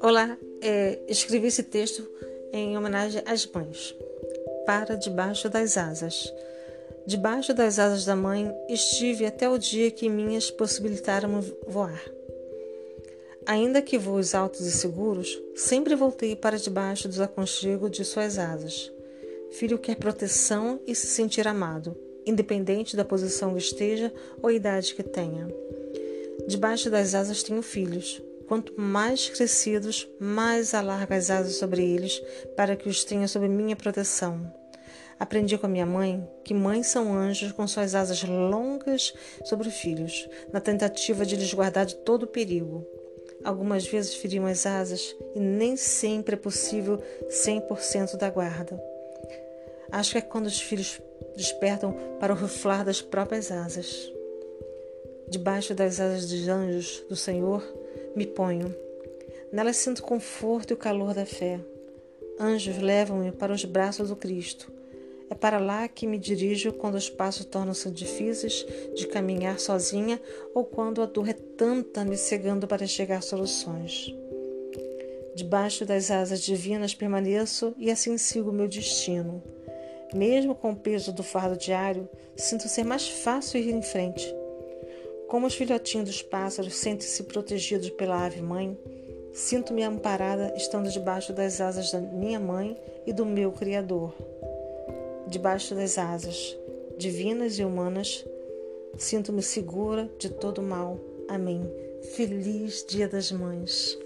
Olá, é, escrevi esse texto em homenagem às mães. Para debaixo das asas. Debaixo das asas da mãe estive até o dia que minhas possibilitaram voar. Ainda que voos altos e seguros, sempre voltei para debaixo dos aconchegos de suas asas. Filho quer proteção e se sentir amado, independente da posição que esteja ou idade que tenha. Debaixo das asas tenho filhos, Quanto mais crescidos, mais alarga as asas sobre eles, para que os tenha sob minha proteção. Aprendi com a minha mãe que mães são anjos com suas asas longas sobre filhos, na tentativa de lhes guardar de todo o perigo. Algumas vezes feriam as asas e nem sempre é possível 100% da guarda. Acho que é quando os filhos despertam para o ruflar das próprias asas. Debaixo das asas dos anjos do Senhor, me ponho. Nela sinto conforto e o calor da fé. Anjos levam-me para os braços do Cristo. É para lá que me dirijo quando os passos tornam-se difíceis de caminhar sozinha ou quando a dor é tanta me cegando para chegar soluções. Debaixo das asas divinas permaneço e assim sigo meu destino. Mesmo com o peso do fardo diário, sinto ser mais fácil ir em frente. Como os filhotinhos dos pássaros sentem-se protegidos pela ave mãe, sinto-me amparada estando debaixo das asas da minha mãe e do meu Criador. Debaixo das asas, divinas e humanas, sinto-me segura de todo mal. Amém. Feliz Dia das Mães.